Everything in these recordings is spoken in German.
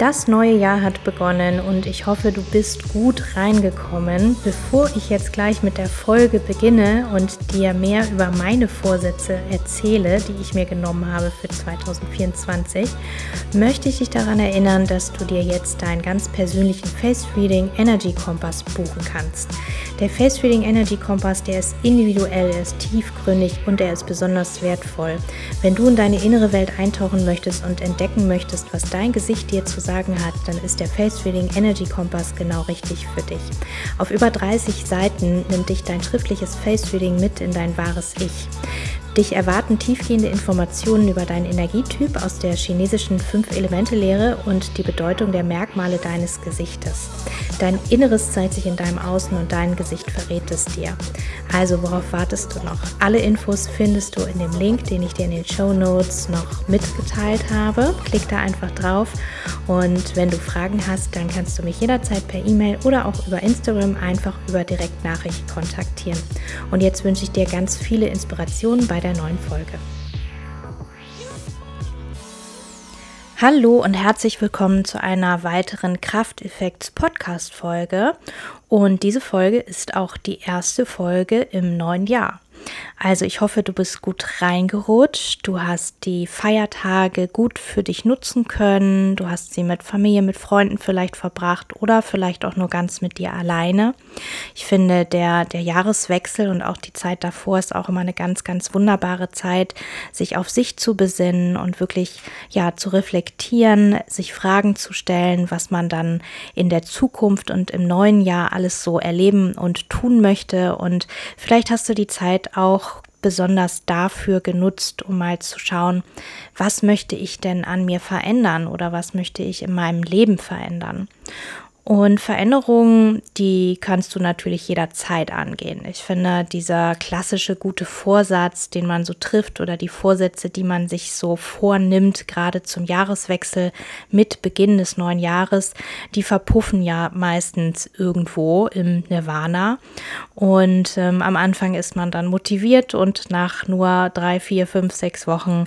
Das neue Jahr hat begonnen und ich hoffe, du bist gut reingekommen. Bevor ich jetzt gleich mit der Folge beginne und dir mehr über meine Vorsätze erzähle, die ich mir genommen habe für 2024, möchte ich dich daran erinnern, dass du dir jetzt deinen ganz persönlichen Face Reading Energy Kompass buchen kannst. Der Face Reading Energy Kompass, der ist individuell, er ist tiefgründig und er ist besonders wertvoll. Wenn du in deine innere Welt eintauchen möchtest und entdecken möchtest, was dein Gesicht dir zu sagen hat, dann ist der Face Feeling Energy Kompass genau richtig für dich. Auf über 30 Seiten nimmt dich dein schriftliches Face Reading mit in dein wahres Ich. Dich erwarten tiefgehende Informationen über deinen Energietyp aus der chinesischen Fünf-Elemente-Lehre und die Bedeutung der Merkmale deines Gesichtes. Dein Inneres zeigt sich in deinem Außen und dein Gesicht verrät es dir. Also worauf wartest du noch? Alle Infos findest du in dem Link, den ich dir in den Show Notes noch mitgeteilt habe. Klick da einfach drauf und wenn du Fragen hast, dann kannst du mich jederzeit per E-Mail oder auch über Instagram einfach über Direktnachricht kontaktieren. Und jetzt wünsche ich dir ganz viele Inspirationen bei der neuen Folge. Hallo und herzlich willkommen zu einer weiteren Krafteffekts Podcast Folge. Und diese Folge ist auch die erste Folge im neuen Jahr. Also ich hoffe, du bist gut reingerutscht, du hast die Feiertage gut für dich nutzen können, du hast sie mit Familie, mit Freunden vielleicht verbracht oder vielleicht auch nur ganz mit dir alleine. Ich finde, der, der Jahreswechsel und auch die Zeit davor ist auch immer eine ganz, ganz wunderbare Zeit, sich auf sich zu besinnen und wirklich ja zu reflektieren, sich Fragen zu stellen, was man dann in der Zukunft und im neuen Jahr alles so erleben und tun möchte. Und vielleicht hast du die Zeit auch besonders dafür genutzt, um mal zu schauen, was möchte ich denn an mir verändern oder was möchte ich in meinem Leben verändern. Und Veränderungen, die kannst du natürlich jederzeit angehen. Ich finde, dieser klassische gute Vorsatz, den man so trifft oder die Vorsätze, die man sich so vornimmt, gerade zum Jahreswechsel mit Beginn des neuen Jahres, die verpuffen ja meistens irgendwo im Nirvana. Und ähm, am Anfang ist man dann motiviert und nach nur drei, vier, fünf, sechs Wochen,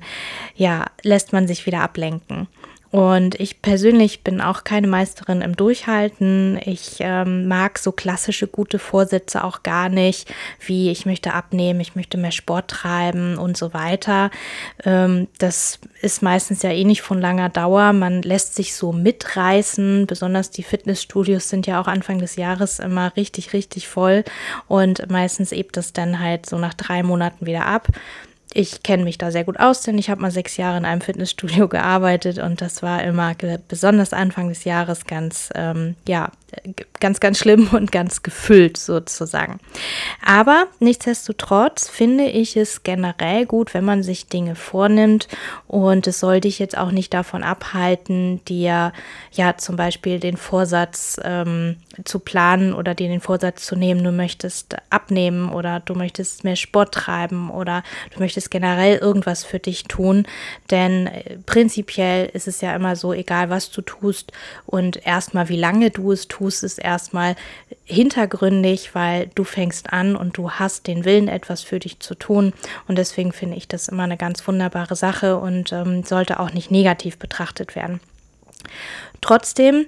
ja, lässt man sich wieder ablenken. Und ich persönlich bin auch keine Meisterin im Durchhalten. Ich ähm, mag so klassische gute Vorsätze auch gar nicht, wie ich möchte abnehmen, ich möchte mehr Sport treiben und so weiter. Ähm, das ist meistens ja eh nicht von langer Dauer. Man lässt sich so mitreißen. Besonders die Fitnessstudios sind ja auch Anfang des Jahres immer richtig, richtig voll. Und meistens ebt das dann halt so nach drei Monaten wieder ab ich kenne mich da sehr gut aus, denn ich habe mal sechs Jahre in einem Fitnessstudio gearbeitet und das war immer besonders Anfang des Jahres ganz, ähm, ja, ganz, ganz schlimm und ganz gefüllt sozusagen. Aber nichtsdestotrotz finde ich es generell gut, wenn man sich Dinge vornimmt und es soll dich jetzt auch nicht davon abhalten, dir ja zum Beispiel den Vorsatz ähm, zu planen oder dir den Vorsatz zu nehmen, du möchtest abnehmen oder du möchtest mehr Sport treiben oder du möchtest generell irgendwas für dich tun, denn äh, prinzipiell ist es ja immer so, egal was du tust und erstmal wie lange du es tust, tust es erstmal hintergründig, weil du fängst an und du hast den Willen, etwas für dich zu tun. Und deswegen finde ich das immer eine ganz wunderbare Sache und ähm, sollte auch nicht negativ betrachtet werden. Trotzdem,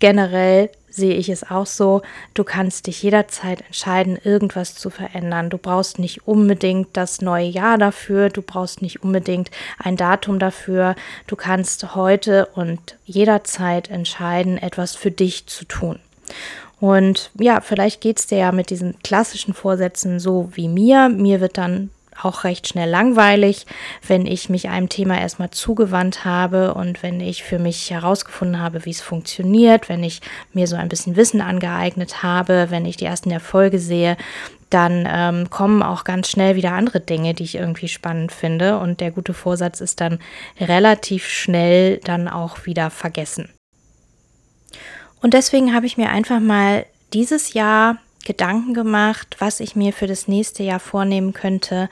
generell sehe ich es auch so, du kannst dich jederzeit entscheiden, irgendwas zu verändern. Du brauchst nicht unbedingt das neue Jahr dafür, du brauchst nicht unbedingt ein Datum dafür. Du kannst heute und jederzeit entscheiden, etwas für dich zu tun. Und ja, vielleicht geht es dir ja mit diesen klassischen Vorsätzen so wie mir. Mir wird dann auch recht schnell langweilig, wenn ich mich einem Thema erstmal zugewandt habe und wenn ich für mich herausgefunden habe, wie es funktioniert, wenn ich mir so ein bisschen Wissen angeeignet habe, wenn ich die ersten Erfolge sehe, dann ähm, kommen auch ganz schnell wieder andere Dinge, die ich irgendwie spannend finde. Und der gute Vorsatz ist dann relativ schnell dann auch wieder vergessen. Und deswegen habe ich mir einfach mal dieses Jahr Gedanken gemacht, was ich mir für das nächste Jahr vornehmen könnte,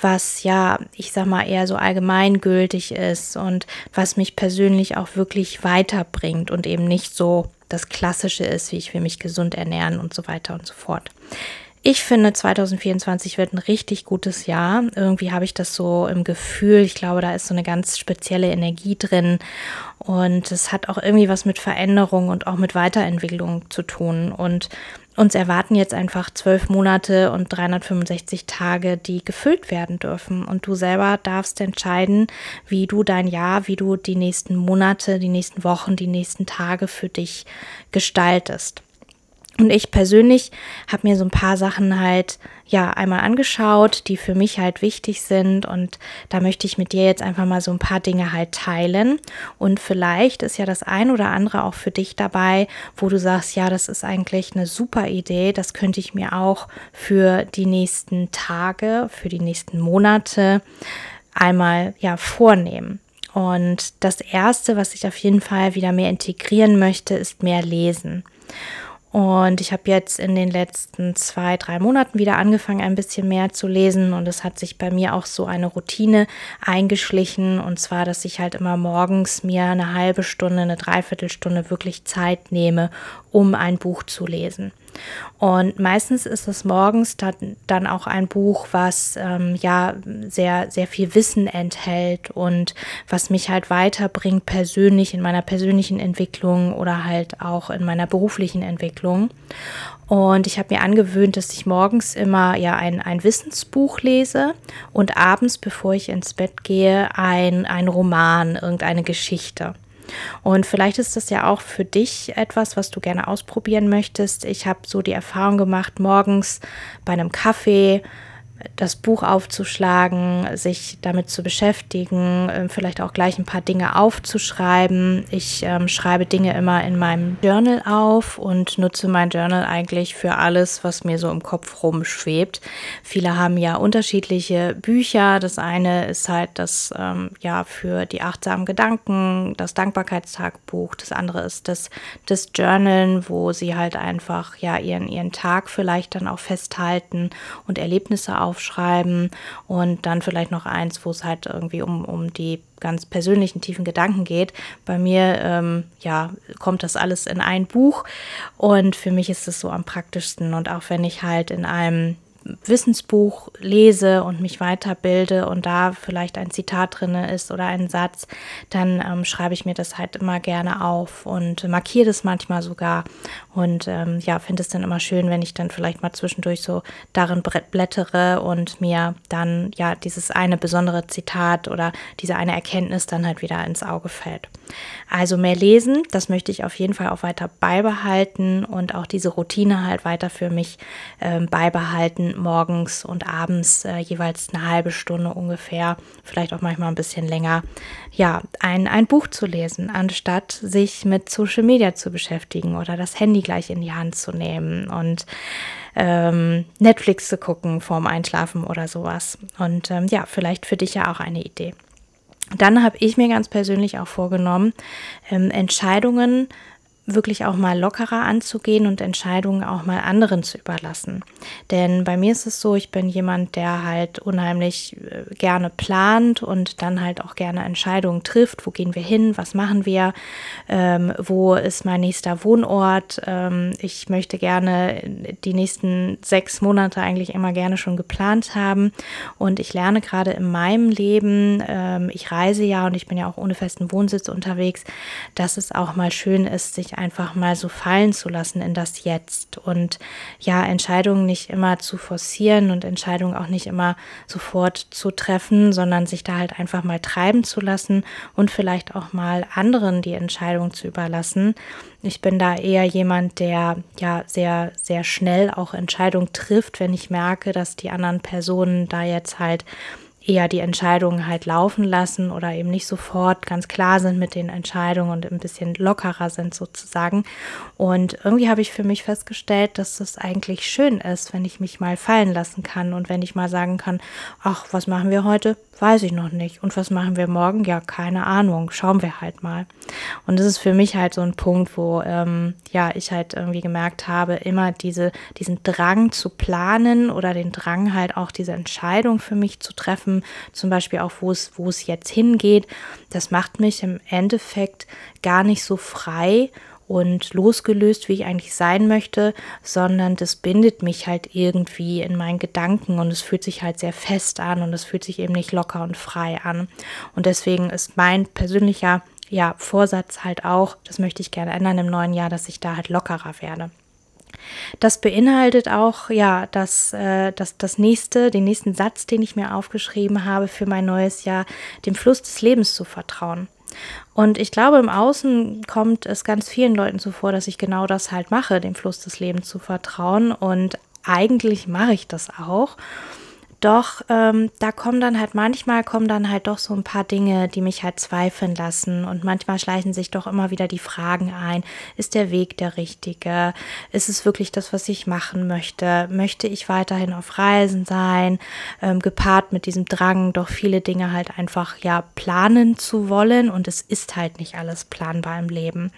was ja, ich sag mal, eher so allgemeingültig ist und was mich persönlich auch wirklich weiterbringt und eben nicht so das Klassische ist, wie ich will mich gesund ernähren und so weiter und so fort. Ich finde, 2024 wird ein richtig gutes Jahr. Irgendwie habe ich das so im Gefühl. Ich glaube, da ist so eine ganz spezielle Energie drin. Und es hat auch irgendwie was mit Veränderung und auch mit Weiterentwicklung zu tun. Und uns erwarten jetzt einfach zwölf Monate und 365 Tage, die gefüllt werden dürfen. Und du selber darfst entscheiden, wie du dein Jahr, wie du die nächsten Monate, die nächsten Wochen, die nächsten Tage für dich gestaltest. Und ich persönlich habe mir so ein paar Sachen halt ja einmal angeschaut, die für mich halt wichtig sind und da möchte ich mit dir jetzt einfach mal so ein paar Dinge halt teilen und vielleicht ist ja das ein oder andere auch für dich dabei, wo du sagst, ja, das ist eigentlich eine super Idee, das könnte ich mir auch für die nächsten Tage, für die nächsten Monate einmal ja vornehmen. Und das erste, was ich auf jeden Fall wieder mehr integrieren möchte, ist mehr lesen. Und ich habe jetzt in den letzten zwei, drei Monaten wieder angefangen, ein bisschen mehr zu lesen. Und es hat sich bei mir auch so eine Routine eingeschlichen. Und zwar, dass ich halt immer morgens mir eine halbe Stunde, eine Dreiviertelstunde wirklich Zeit nehme, um ein Buch zu lesen. Und meistens ist es morgens dann, auch ein Buch, was ähm, ja sehr, sehr viel Wissen enthält und was mich halt weiterbringt persönlich in meiner persönlichen Entwicklung oder halt auch in meiner beruflichen Entwicklung. Und ich habe mir angewöhnt, dass ich morgens immer ja ein, ein Wissensbuch lese und abends, bevor ich ins Bett gehe, ein, ein Roman, irgendeine Geschichte. Und vielleicht ist das ja auch für dich etwas, was du gerne ausprobieren möchtest. Ich habe so die Erfahrung gemacht, morgens bei einem Kaffee das Buch aufzuschlagen, sich damit zu beschäftigen, ähm, vielleicht auch gleich ein paar Dinge aufzuschreiben. Ich ähm, schreibe Dinge immer in meinem Journal auf und nutze mein Journal eigentlich für alles, was mir so im Kopf rumschwebt. Viele haben ja unterschiedliche Bücher. Das eine ist halt das ähm, ja für die achtsamen Gedanken, das Dankbarkeitstagbuch. Das andere ist das, das Journalen, wo sie halt einfach ja ihren, ihren Tag vielleicht dann auch festhalten und Erlebnisse auf aufschreiben und dann vielleicht noch eins, wo es halt irgendwie um, um die ganz persönlichen tiefen Gedanken geht. Bei mir, ähm, ja, kommt das alles in ein Buch und für mich ist es so am praktischsten und auch wenn ich halt in einem Wissensbuch lese und mich weiterbilde und da vielleicht ein Zitat drin ist oder ein Satz, dann ähm, schreibe ich mir das halt immer gerne auf und markiere das manchmal sogar. Und ähm, ja, finde es dann immer schön, wenn ich dann vielleicht mal zwischendurch so darin blättere und mir dann ja dieses eine besondere Zitat oder diese eine Erkenntnis dann halt wieder ins Auge fällt. Also mehr lesen, das möchte ich auf jeden Fall auch weiter beibehalten und auch diese Routine halt weiter für mich äh, beibehalten, morgens und abends äh, jeweils eine halbe Stunde ungefähr, vielleicht auch manchmal ein bisschen länger, ja, ein, ein Buch zu lesen, anstatt sich mit Social Media zu beschäftigen oder das Handy gleich in die Hand zu nehmen und ähm, Netflix zu gucken vorm Einschlafen oder sowas. Und ähm, ja, vielleicht für dich ja auch eine Idee. Dann habe ich mir ganz persönlich auch vorgenommen, ähm, Entscheidungen wirklich auch mal lockerer anzugehen und Entscheidungen auch mal anderen zu überlassen. Denn bei mir ist es so, ich bin jemand, der halt unheimlich äh, gerne plant und dann halt auch gerne Entscheidungen trifft. Wo gehen wir hin? Was machen wir? Ähm, wo ist mein nächster Wohnort? Ähm, ich möchte gerne die nächsten sechs Monate eigentlich immer gerne schon geplant haben. Und ich lerne gerade in meinem Leben, ähm, ich reise ja und ich bin ja auch ohne festen Wohnsitz unterwegs, dass es auch mal schön ist, sich einfach mal so fallen zu lassen in das Jetzt und ja, Entscheidungen nicht immer zu forcieren und Entscheidungen auch nicht immer sofort zu treffen, sondern sich da halt einfach mal treiben zu lassen und vielleicht auch mal anderen die Entscheidung zu überlassen. Ich bin da eher jemand, der ja sehr, sehr schnell auch Entscheidungen trifft, wenn ich merke, dass die anderen Personen da jetzt halt eher die Entscheidungen halt laufen lassen oder eben nicht sofort ganz klar sind mit den Entscheidungen und ein bisschen lockerer sind sozusagen. Und irgendwie habe ich für mich festgestellt, dass das eigentlich schön ist, wenn ich mich mal fallen lassen kann und wenn ich mal sagen kann, ach, was machen wir heute? Weiß ich noch nicht. Und was machen wir morgen? Ja, keine Ahnung. Schauen wir halt mal. Und das ist für mich halt so ein Punkt, wo ähm, ja ich halt irgendwie gemerkt habe, immer diese, diesen Drang zu planen oder den Drang halt auch diese Entscheidung für mich zu treffen, zum Beispiel auch, wo es, wo es jetzt hingeht, das macht mich im Endeffekt gar nicht so frei und losgelöst, wie ich eigentlich sein möchte, sondern das bindet mich halt irgendwie in meinen Gedanken und es fühlt sich halt sehr fest an und es fühlt sich eben nicht locker und frei an. Und deswegen ist mein persönlicher ja, Vorsatz halt auch, das möchte ich gerne ändern im neuen Jahr, dass ich da halt lockerer werde. Das beinhaltet auch, ja, das, äh, das, das nächste, den nächsten Satz, den ich mir aufgeschrieben habe für mein neues Jahr, dem Fluss des Lebens zu vertrauen. Und ich glaube, im Außen kommt es ganz vielen Leuten so vor, dass ich genau das halt mache, dem Fluss des Lebens zu vertrauen. Und eigentlich mache ich das auch. Doch ähm, da kommen dann halt manchmal kommen dann halt doch so ein paar Dinge, die mich halt zweifeln lassen. Und manchmal schleichen sich doch immer wieder die Fragen ein. Ist der Weg der richtige? Ist es wirklich das, was ich machen möchte? Möchte ich weiterhin auf Reisen sein? Ähm, gepaart mit diesem Drang, doch viele Dinge halt einfach ja planen zu wollen. Und es ist halt nicht alles planbar im Leben.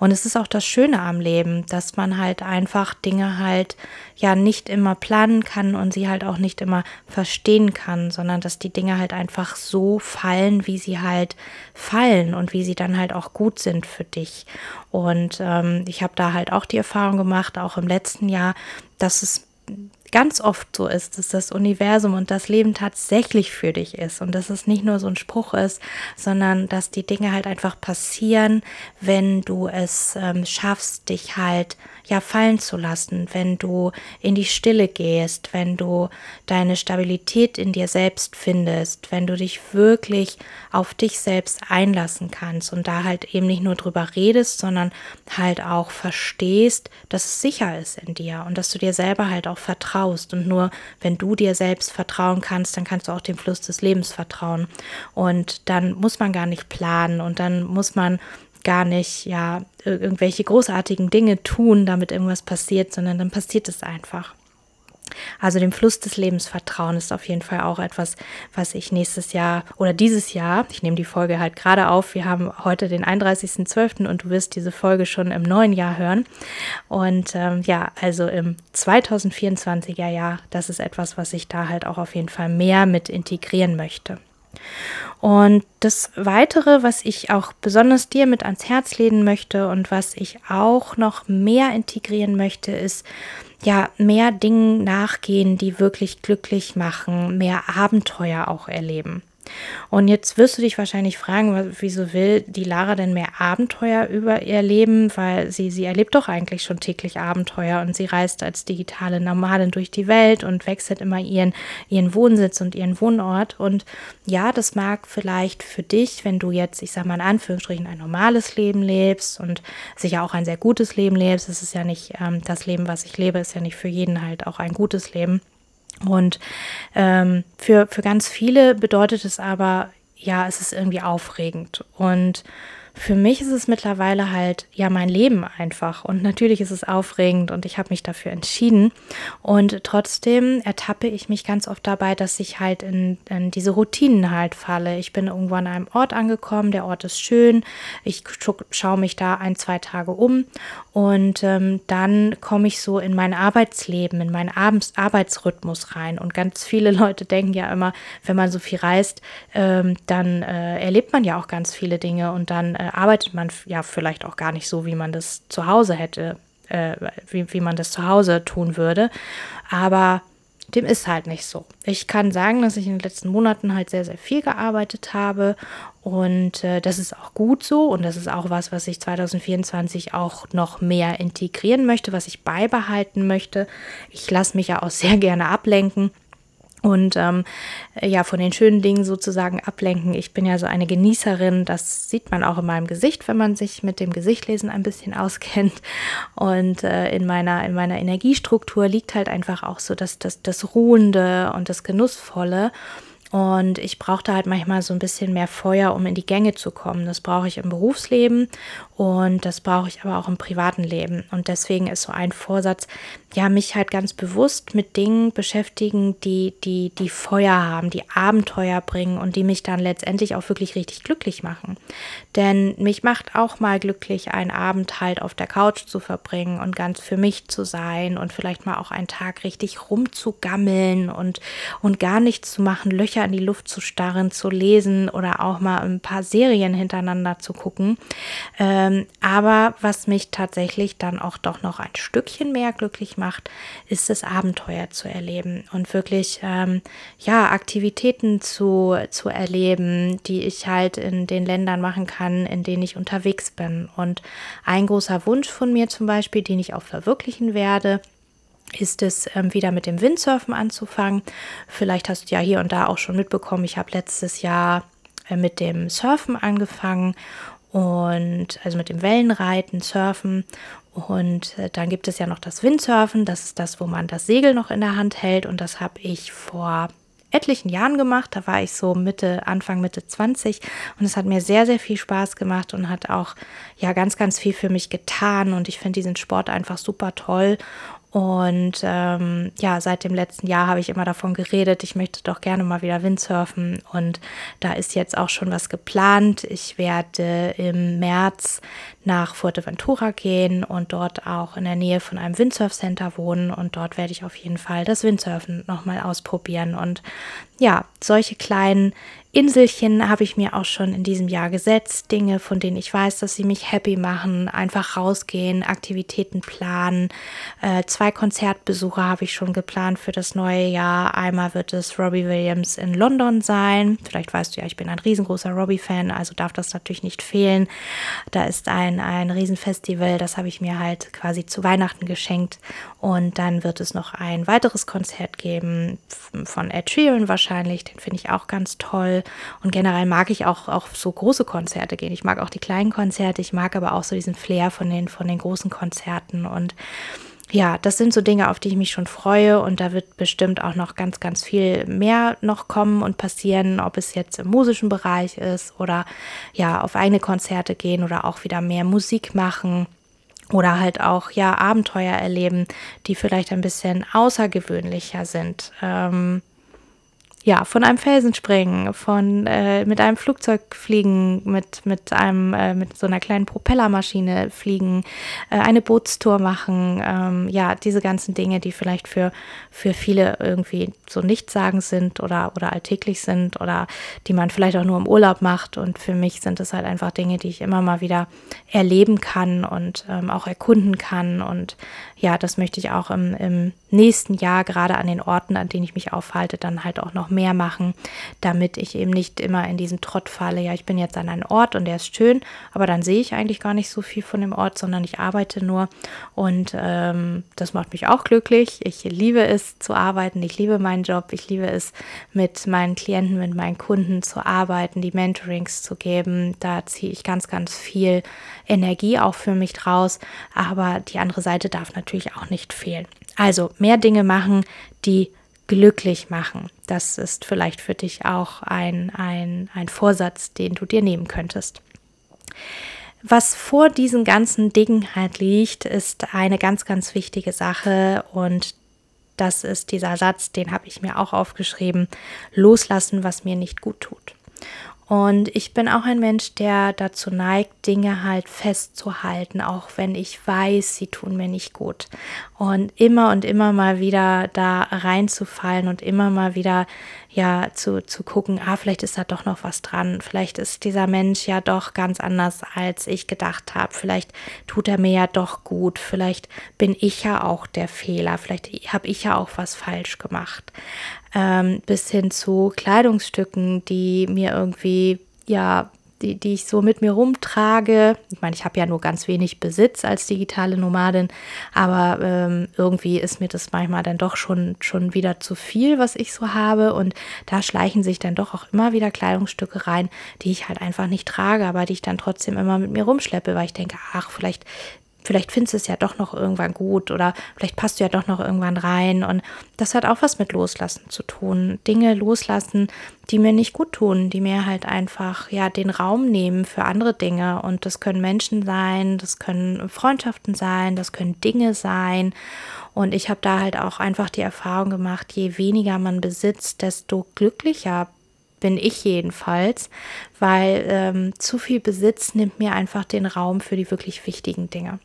Und es ist auch das Schöne am Leben, dass man halt einfach Dinge halt ja nicht immer planen kann und sie halt auch nicht immer verstehen kann, sondern dass die Dinge halt einfach so fallen, wie sie halt fallen und wie sie dann halt auch gut sind für dich. Und ähm, ich habe da halt auch die Erfahrung gemacht, auch im letzten Jahr, dass es ganz oft so ist, dass das Universum und das Leben tatsächlich für dich ist und dass es nicht nur so ein Spruch ist, sondern dass die Dinge halt einfach passieren, wenn du es ähm, schaffst, dich halt ja fallen zu lassen, wenn du in die Stille gehst, wenn du deine Stabilität in dir selbst findest, wenn du dich wirklich auf dich selbst einlassen kannst und da halt eben nicht nur drüber redest, sondern halt auch verstehst, dass es sicher ist in dir und dass du dir selber halt auch vertraust und nur wenn du dir selbst vertrauen kannst, dann kannst du auch dem Fluss des Lebens vertrauen und dann muss man gar nicht planen und dann muss man gar nicht, ja, irgendwelche großartigen Dinge tun, damit irgendwas passiert, sondern dann passiert es einfach. Also dem Fluss des Lebens vertrauen ist auf jeden Fall auch etwas, was ich nächstes Jahr oder dieses Jahr, ich nehme die Folge halt gerade auf, wir haben heute den 31.12. und du wirst diese Folge schon im neuen Jahr hören. Und ähm, ja, also im 2024er Jahr, das ist etwas, was ich da halt auch auf jeden Fall mehr mit integrieren möchte. Und das Weitere, was ich auch besonders dir mit ans Herz legen möchte und was ich auch noch mehr integrieren möchte, ist ja mehr Dingen nachgehen, die wirklich glücklich machen, mehr Abenteuer auch erleben. Und jetzt wirst du dich wahrscheinlich fragen, wieso will die Lara denn mehr Abenteuer über ihr Leben? Weil sie, sie erlebt doch eigentlich schon täglich Abenteuer und sie reist als digitale Nomadin durch die Welt und wechselt immer ihren, ihren Wohnsitz und ihren Wohnort. Und ja, das mag vielleicht für dich, wenn du jetzt, ich sag mal in Anführungsstrichen, ein normales Leben lebst und sicher auch ein sehr gutes Leben lebst. Es ist ja nicht ähm, das Leben, was ich lebe, ist ja nicht für jeden halt auch ein gutes Leben. Und ähm, für, für ganz viele bedeutet es aber, ja, es ist irgendwie aufregend. Und für mich ist es mittlerweile halt ja mein Leben einfach. Und natürlich ist es aufregend und ich habe mich dafür entschieden. Und trotzdem ertappe ich mich ganz oft dabei, dass ich halt in, in diese Routinen halt falle. Ich bin irgendwo an einem Ort angekommen, der Ort ist schön. Ich schaue mich da ein, zwei Tage um und ähm, dann komme ich so in mein Arbeitsleben, in meinen Abends Arbeitsrhythmus rein. Und ganz viele Leute denken ja immer, wenn man so viel reist, ähm, dann äh, erlebt man ja auch ganz viele Dinge und dann äh, äh, arbeitet man ja vielleicht auch gar nicht so, wie man das zu Hause hätte, äh, wie, wie man das zu Hause tun würde. Aber dem ist halt nicht so. Ich kann sagen, dass ich in den letzten Monaten halt sehr, sehr viel gearbeitet habe und äh, das ist auch gut so und das ist auch was, was ich 2024 auch noch mehr integrieren möchte, was ich beibehalten möchte. Ich lasse mich ja auch sehr gerne ablenken und ähm, ja, von den schönen Dingen sozusagen ablenken. Ich bin ja so eine Genießerin, das sieht man auch in meinem Gesicht, wenn man sich mit dem Gesichtlesen ein bisschen auskennt. Und äh, in, meiner, in meiner Energiestruktur liegt halt einfach auch so das, das, das Ruhende und das Genussvolle. Und ich brauchte halt manchmal so ein bisschen mehr Feuer, um in die Gänge zu kommen. Das brauche ich im Berufsleben und das brauche ich aber auch im privaten Leben. Und deswegen ist so ein Vorsatz, ja, mich halt ganz bewusst mit Dingen beschäftigen, die, die, die Feuer haben, die Abenteuer bringen und die mich dann letztendlich auch wirklich richtig glücklich machen. Denn mich macht auch mal glücklich, einen Abend halt auf der Couch zu verbringen und ganz für mich zu sein und vielleicht mal auch einen Tag richtig rumzugammeln und, und gar nichts zu machen, Löcher an die Luft zu starren, zu lesen oder auch mal ein paar Serien hintereinander zu gucken. Ähm, aber was mich tatsächlich dann auch doch noch ein Stückchen mehr glücklich macht, ist das Abenteuer zu erleben und wirklich ähm, ja Aktivitäten zu, zu erleben, die ich halt in den Ländern machen kann, in denen ich unterwegs bin. Und ein großer Wunsch von mir zum Beispiel, den ich auch verwirklichen werde, ist es ähm, wieder mit dem Windsurfen anzufangen. Vielleicht hast du ja hier und da auch schon mitbekommen, ich habe letztes Jahr äh, mit dem Surfen angefangen und also mit dem Wellenreiten, Surfen. Und äh, dann gibt es ja noch das Windsurfen, das ist das, wo man das Segel noch in der Hand hält. Und das habe ich vor etlichen Jahren gemacht. Da war ich so Mitte, Anfang, Mitte 20 und es hat mir sehr, sehr viel Spaß gemacht und hat auch ja ganz, ganz viel für mich getan. Und ich finde diesen Sport einfach super toll und ähm, ja, seit dem letzten Jahr habe ich immer davon geredet, ich möchte doch gerne mal wieder Windsurfen. Und da ist jetzt auch schon was geplant. Ich werde im März nach Fuerteventura gehen und dort auch in der Nähe von einem Windsurf-Center wohnen. Und dort werde ich auf jeden Fall das Windsurfen nochmal ausprobieren. Und ja, solche kleinen Inselchen habe ich mir auch schon in diesem Jahr gesetzt. Dinge, von denen ich weiß, dass sie mich happy machen. Einfach rausgehen, Aktivitäten planen. Äh, zwei Konzertbesuche habe ich schon geplant für das neue Jahr. Einmal wird es Robbie Williams in London sein. Vielleicht weißt du ja, ich bin ein riesengroßer Robbie-Fan, also darf das natürlich nicht fehlen. Da ist ein, ein Riesenfestival, das habe ich mir halt quasi zu Weihnachten geschenkt. Und dann wird es noch ein weiteres Konzert geben von Ed Sheeran wahrscheinlich. Den finde ich auch ganz toll. Und generell mag ich auch, auch so große Konzerte gehen. Ich mag auch die kleinen Konzerte, ich mag aber auch so diesen Flair von den, von den großen Konzerten. Und ja, das sind so Dinge, auf die ich mich schon freue und da wird bestimmt auch noch ganz, ganz viel mehr noch kommen und passieren, ob es jetzt im musischen Bereich ist oder ja, auf eigene Konzerte gehen oder auch wieder mehr Musik machen oder halt auch ja Abenteuer erleben, die vielleicht ein bisschen außergewöhnlicher sind. Ähm, ja, von einem Felsen springen, von äh, mit einem Flugzeug fliegen, mit, mit einem, äh, mit so einer kleinen Propellermaschine fliegen, äh, eine Bootstour machen, ähm, ja, diese ganzen Dinge, die vielleicht für, für viele irgendwie so nichtssagend sind oder, oder alltäglich sind oder die man vielleicht auch nur im Urlaub macht. Und für mich sind es halt einfach Dinge, die ich immer mal wieder erleben kann und ähm, auch erkunden kann. Und ja, das möchte ich auch im, im nächsten Jahr, gerade an den Orten, an denen ich mich aufhalte, dann halt auch noch mehr machen, damit ich eben nicht immer in diesen Trott falle. Ja, ich bin jetzt an einem Ort und der ist schön, aber dann sehe ich eigentlich gar nicht so viel von dem Ort, sondern ich arbeite nur und ähm, das macht mich auch glücklich. Ich liebe es zu arbeiten, ich liebe meinen Job, ich liebe es mit meinen Klienten, mit meinen Kunden zu arbeiten, die Mentorings zu geben. Da ziehe ich ganz, ganz viel Energie auch für mich draus, aber die andere Seite darf natürlich auch nicht fehlen. Also mehr Dinge machen, die glücklich machen. Das ist vielleicht für dich auch ein, ein, ein Vorsatz, den du dir nehmen könntest. Was vor diesen ganzen Dingen halt liegt, ist eine ganz, ganz wichtige Sache und das ist dieser Satz, den habe ich mir auch aufgeschrieben, loslassen, was mir nicht gut tut. Und ich bin auch ein Mensch, der dazu neigt, Dinge halt festzuhalten, auch wenn ich weiß, sie tun mir nicht gut. Und immer und immer mal wieder da reinzufallen und immer mal wieder ja zu, zu gucken, ah, vielleicht ist da doch noch was dran. Vielleicht ist dieser Mensch ja doch ganz anders, als ich gedacht habe. Vielleicht tut er mir ja doch gut. Vielleicht bin ich ja auch der Fehler. Vielleicht habe ich ja auch was falsch gemacht ähm, bis hin zu Kleidungsstücken, die mir irgendwie, ja, die, die ich so mit mir rumtrage. Ich meine, ich habe ja nur ganz wenig Besitz als digitale Nomadin, aber ähm, irgendwie ist mir das manchmal dann doch schon, schon wieder zu viel, was ich so habe. Und da schleichen sich dann doch auch immer wieder Kleidungsstücke rein, die ich halt einfach nicht trage, aber die ich dann trotzdem immer mit mir rumschleppe, weil ich denke, ach, vielleicht vielleicht findest du es ja doch noch irgendwann gut oder vielleicht passt du ja doch noch irgendwann rein. Und das hat auch was mit Loslassen zu tun. Dinge loslassen, die mir nicht gut tun, die mir halt einfach ja den Raum nehmen für andere Dinge. Und das können Menschen sein, das können Freundschaften sein, das können Dinge sein. Und ich habe da halt auch einfach die Erfahrung gemacht, je weniger man besitzt, desto glücklicher bin ich jedenfalls, weil ähm, zu viel Besitz nimmt mir einfach den Raum für die wirklich wichtigen Dinge.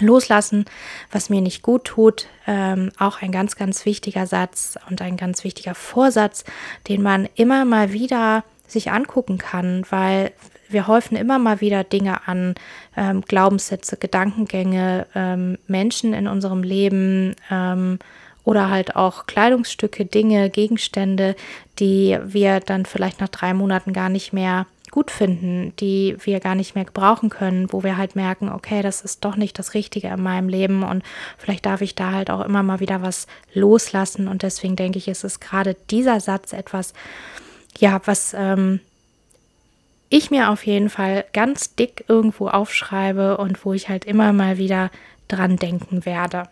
Loslassen, was mir nicht gut tut, ähm, auch ein ganz, ganz wichtiger Satz und ein ganz wichtiger Vorsatz, den man immer mal wieder sich angucken kann, weil wir häufen immer mal wieder Dinge an, ähm, Glaubenssätze, Gedankengänge, ähm, Menschen in unserem Leben ähm, oder halt auch Kleidungsstücke, Dinge, Gegenstände, die wir dann vielleicht nach drei Monaten gar nicht mehr gut finden, die wir gar nicht mehr gebrauchen können, wo wir halt merken, okay, das ist doch nicht das Richtige in meinem Leben und vielleicht darf ich da halt auch immer mal wieder was loslassen und deswegen denke ich, ist es gerade dieser Satz etwas, ja, was ähm, ich mir auf jeden Fall ganz dick irgendwo aufschreibe und wo ich halt immer mal wieder dran denken werde.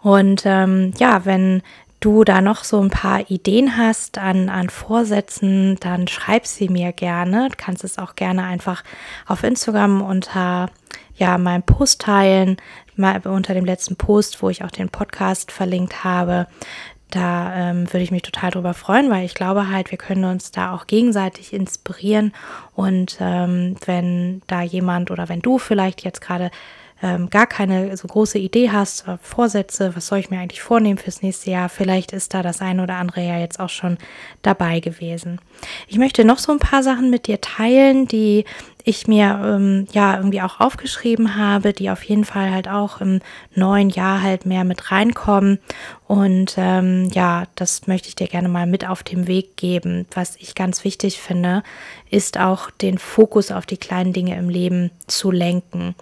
Und ähm, ja, wenn du da noch so ein paar Ideen hast an, an Vorsätzen, dann schreib sie mir gerne. Du kannst es auch gerne einfach auf Instagram unter ja, meinem Post teilen, mal unter dem letzten Post, wo ich auch den Podcast verlinkt habe. Da ähm, würde ich mich total drüber freuen, weil ich glaube halt, wir können uns da auch gegenseitig inspirieren. Und ähm, wenn da jemand oder wenn du vielleicht jetzt gerade ähm, gar keine so große Idee hast, Vorsätze, was soll ich mir eigentlich vornehmen fürs nächste Jahr, vielleicht ist da das eine oder andere ja jetzt auch schon dabei gewesen. Ich möchte noch so ein paar Sachen mit dir teilen, die ich mir ähm, ja irgendwie auch aufgeschrieben habe, die auf jeden Fall halt auch im neuen Jahr halt mehr mit reinkommen. Und ähm, ja, das möchte ich dir gerne mal mit auf den Weg geben. Was ich ganz wichtig finde, ist auch den Fokus auf die kleinen Dinge im Leben zu lenken.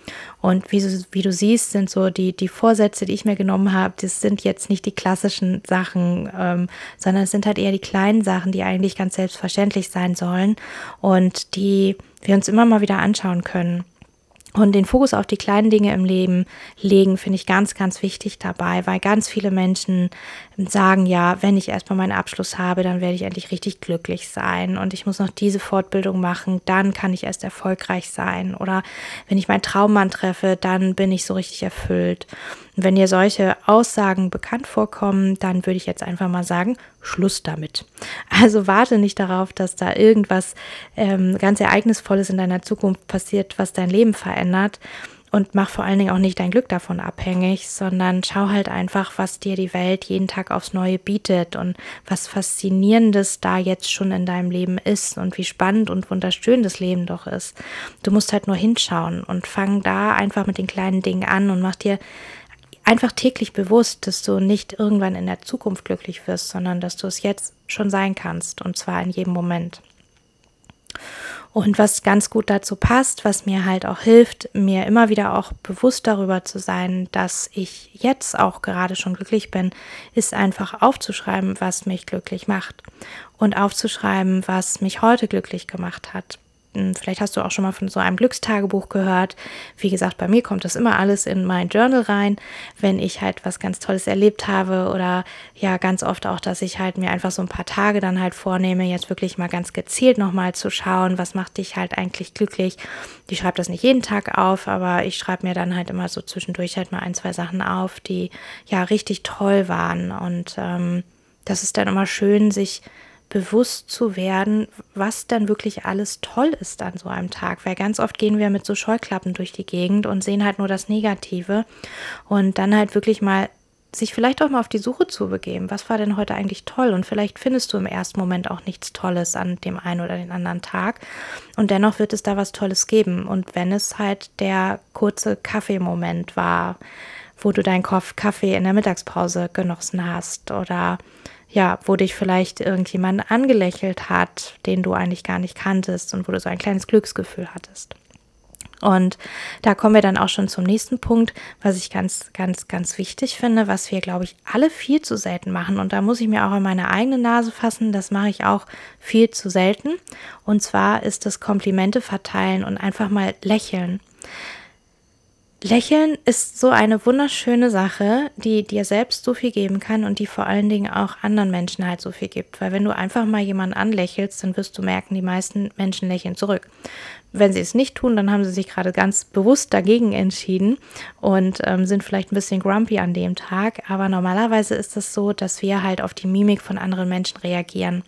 Und wie, wie du siehst, sind so die, die Vorsätze, die ich mir genommen habe, das sind jetzt nicht die klassischen Sachen, ähm, sondern es sind halt eher die kleinen Sachen, die eigentlich ganz selbstverständlich sein sollen und die wir uns immer mal wieder anschauen können. Und den Fokus auf die kleinen Dinge im Leben legen, finde ich ganz, ganz wichtig dabei, weil ganz viele Menschen sagen, ja, wenn ich erstmal meinen Abschluss habe, dann werde ich endlich richtig glücklich sein und ich muss noch diese Fortbildung machen, dann kann ich erst erfolgreich sein. Oder wenn ich meinen Traummann treffe, dann bin ich so richtig erfüllt. Und wenn dir solche Aussagen bekannt vorkommen, dann würde ich jetzt einfach mal sagen, Schluss damit. Also warte nicht darauf, dass da irgendwas ähm, ganz Ereignisvolles in deiner Zukunft passiert, was dein Leben verändert. Und mach vor allen Dingen auch nicht dein Glück davon abhängig, sondern schau halt einfach, was dir die Welt jeden Tag aufs Neue bietet und was Faszinierendes da jetzt schon in deinem Leben ist und wie spannend und wunderschön das Leben doch ist. Du musst halt nur hinschauen und fang da einfach mit den kleinen Dingen an und mach dir einfach täglich bewusst, dass du nicht irgendwann in der Zukunft glücklich wirst, sondern dass du es jetzt schon sein kannst und zwar in jedem Moment. Und was ganz gut dazu passt, was mir halt auch hilft, mir immer wieder auch bewusst darüber zu sein, dass ich jetzt auch gerade schon glücklich bin, ist einfach aufzuschreiben, was mich glücklich macht und aufzuschreiben, was mich heute glücklich gemacht hat. Vielleicht hast du auch schon mal von so einem Glückstagebuch gehört. Wie gesagt, bei mir kommt das immer alles in mein Journal rein, wenn ich halt was ganz Tolles erlebt habe oder ja, ganz oft auch, dass ich halt mir einfach so ein paar Tage dann halt vornehme, jetzt wirklich mal ganz gezielt nochmal zu schauen, was macht dich halt eigentlich glücklich. Ich schreibe das nicht jeden Tag auf, aber ich schreibe mir dann halt immer so zwischendurch halt mal ein, zwei Sachen auf, die ja richtig toll waren. Und ähm, das ist dann immer schön, sich bewusst zu werden, was dann wirklich alles toll ist an so einem Tag. Weil ganz oft gehen wir mit so Scheuklappen durch die Gegend und sehen halt nur das Negative und dann halt wirklich mal sich vielleicht auch mal auf die Suche zu begeben. Was war denn heute eigentlich toll? Und vielleicht findest du im ersten Moment auch nichts Tolles an dem einen oder den anderen Tag. Und dennoch wird es da was Tolles geben. Und wenn es halt der kurze Kaffeemoment war, wo du deinen Kaffee in der Mittagspause genossen hast oder ja, wo dich vielleicht irgendjemand angelächelt hat, den du eigentlich gar nicht kanntest und wo du so ein kleines Glücksgefühl hattest. Und da kommen wir dann auch schon zum nächsten Punkt, was ich ganz, ganz, ganz wichtig finde, was wir, glaube ich, alle viel zu selten machen. Und da muss ich mir auch in meine eigene Nase fassen. Das mache ich auch viel zu selten. Und zwar ist das Komplimente verteilen und einfach mal lächeln. Lächeln ist so eine wunderschöne Sache, die dir selbst so viel geben kann und die vor allen Dingen auch anderen Menschen halt so viel gibt. Weil wenn du einfach mal jemanden anlächelst, dann wirst du merken, die meisten Menschen lächeln zurück. Wenn sie es nicht tun, dann haben sie sich gerade ganz bewusst dagegen entschieden und ähm, sind vielleicht ein bisschen grumpy an dem Tag. Aber normalerweise ist es so, dass wir halt auf die Mimik von anderen Menschen reagieren.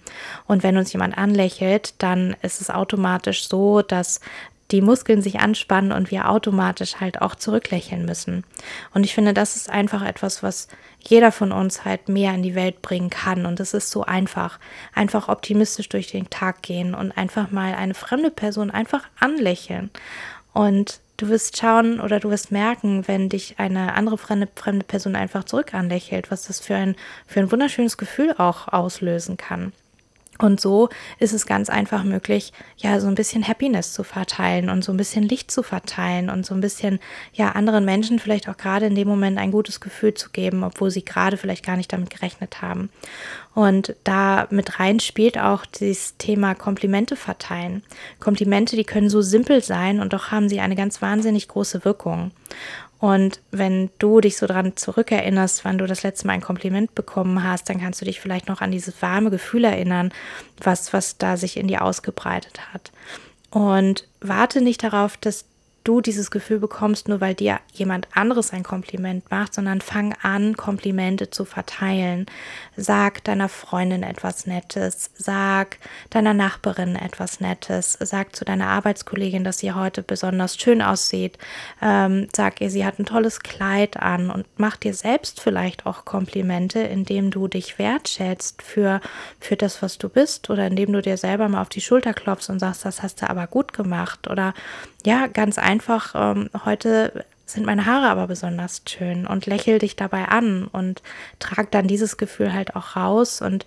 Und wenn uns jemand anlächelt, dann ist es automatisch so, dass die Muskeln sich anspannen und wir automatisch halt auch zurücklächeln müssen. Und ich finde, das ist einfach etwas, was jeder von uns halt mehr in die Welt bringen kann. Und es ist so einfach. Einfach optimistisch durch den Tag gehen und einfach mal eine fremde Person einfach anlächeln. Und du wirst schauen oder du wirst merken, wenn dich eine andere fremde, fremde Person einfach zurück anlächelt, was das für ein, für ein wunderschönes Gefühl auch auslösen kann. Und so ist es ganz einfach möglich, ja, so ein bisschen Happiness zu verteilen und so ein bisschen Licht zu verteilen und so ein bisschen, ja, anderen Menschen vielleicht auch gerade in dem Moment ein gutes Gefühl zu geben, obwohl sie gerade vielleicht gar nicht damit gerechnet haben. Und da mit rein spielt auch dieses Thema Komplimente verteilen. Komplimente, die können so simpel sein und doch haben sie eine ganz wahnsinnig große Wirkung. Und wenn du dich so dran zurückerinnerst, wann du das letzte Mal ein Kompliment bekommen hast, dann kannst du dich vielleicht noch an dieses warme Gefühl erinnern, was, was da sich in dir ausgebreitet hat. Und warte nicht darauf, dass du dieses Gefühl bekommst, nur weil dir jemand anderes ein Kompliment macht, sondern fang an, Komplimente zu verteilen. Sag deiner Freundin etwas Nettes, sag deiner Nachbarin etwas Nettes, sag zu deiner Arbeitskollegin, dass sie heute besonders schön aussieht, ähm, sag ihr, sie hat ein tolles Kleid an und mach dir selbst vielleicht auch Komplimente, indem du dich wertschätzt für, für das, was du bist oder indem du dir selber mal auf die Schulter klopfst und sagst, das hast du aber gut gemacht oder ja, ganz einfach, ähm, heute sind meine Haare aber besonders schön und lächel dich dabei an und trag dann dieses Gefühl halt auch raus und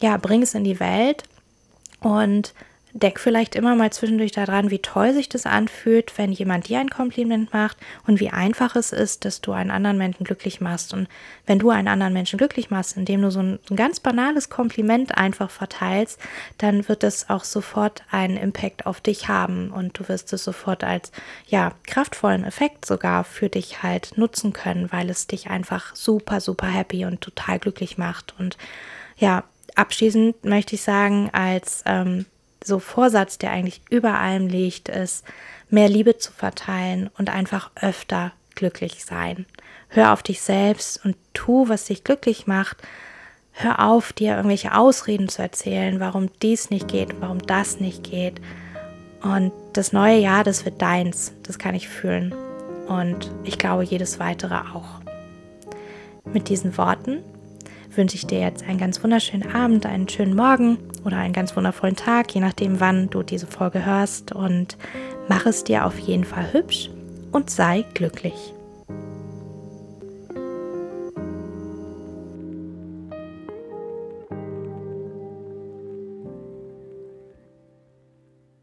ja, bring es in die Welt. Und Deck vielleicht immer mal zwischendurch daran, wie toll sich das anfühlt, wenn jemand dir ein Kompliment macht und wie einfach es ist, dass du einen anderen Menschen glücklich machst. Und wenn du einen anderen Menschen glücklich machst, indem du so ein, ein ganz banales Kompliment einfach verteilst, dann wird es auch sofort einen Impact auf dich haben und du wirst es sofort als ja kraftvollen Effekt sogar für dich halt nutzen können, weil es dich einfach super super happy und total glücklich macht. Und ja, abschließend möchte ich sagen, als ähm, so Vorsatz, der eigentlich über allem liegt, ist, mehr Liebe zu verteilen und einfach öfter glücklich sein. Hör auf dich selbst und tu, was dich glücklich macht. Hör auf, dir irgendwelche Ausreden zu erzählen, warum dies nicht geht, warum das nicht geht. Und das neue Jahr, das wird deins. Das kann ich fühlen. Und ich glaube, jedes weitere auch. Mit diesen Worten wünsche ich dir jetzt einen ganz wunderschönen Abend, einen schönen Morgen oder einen ganz wundervollen Tag, je nachdem, wann du diese Folge hörst. Und mach es dir auf jeden Fall hübsch und sei glücklich.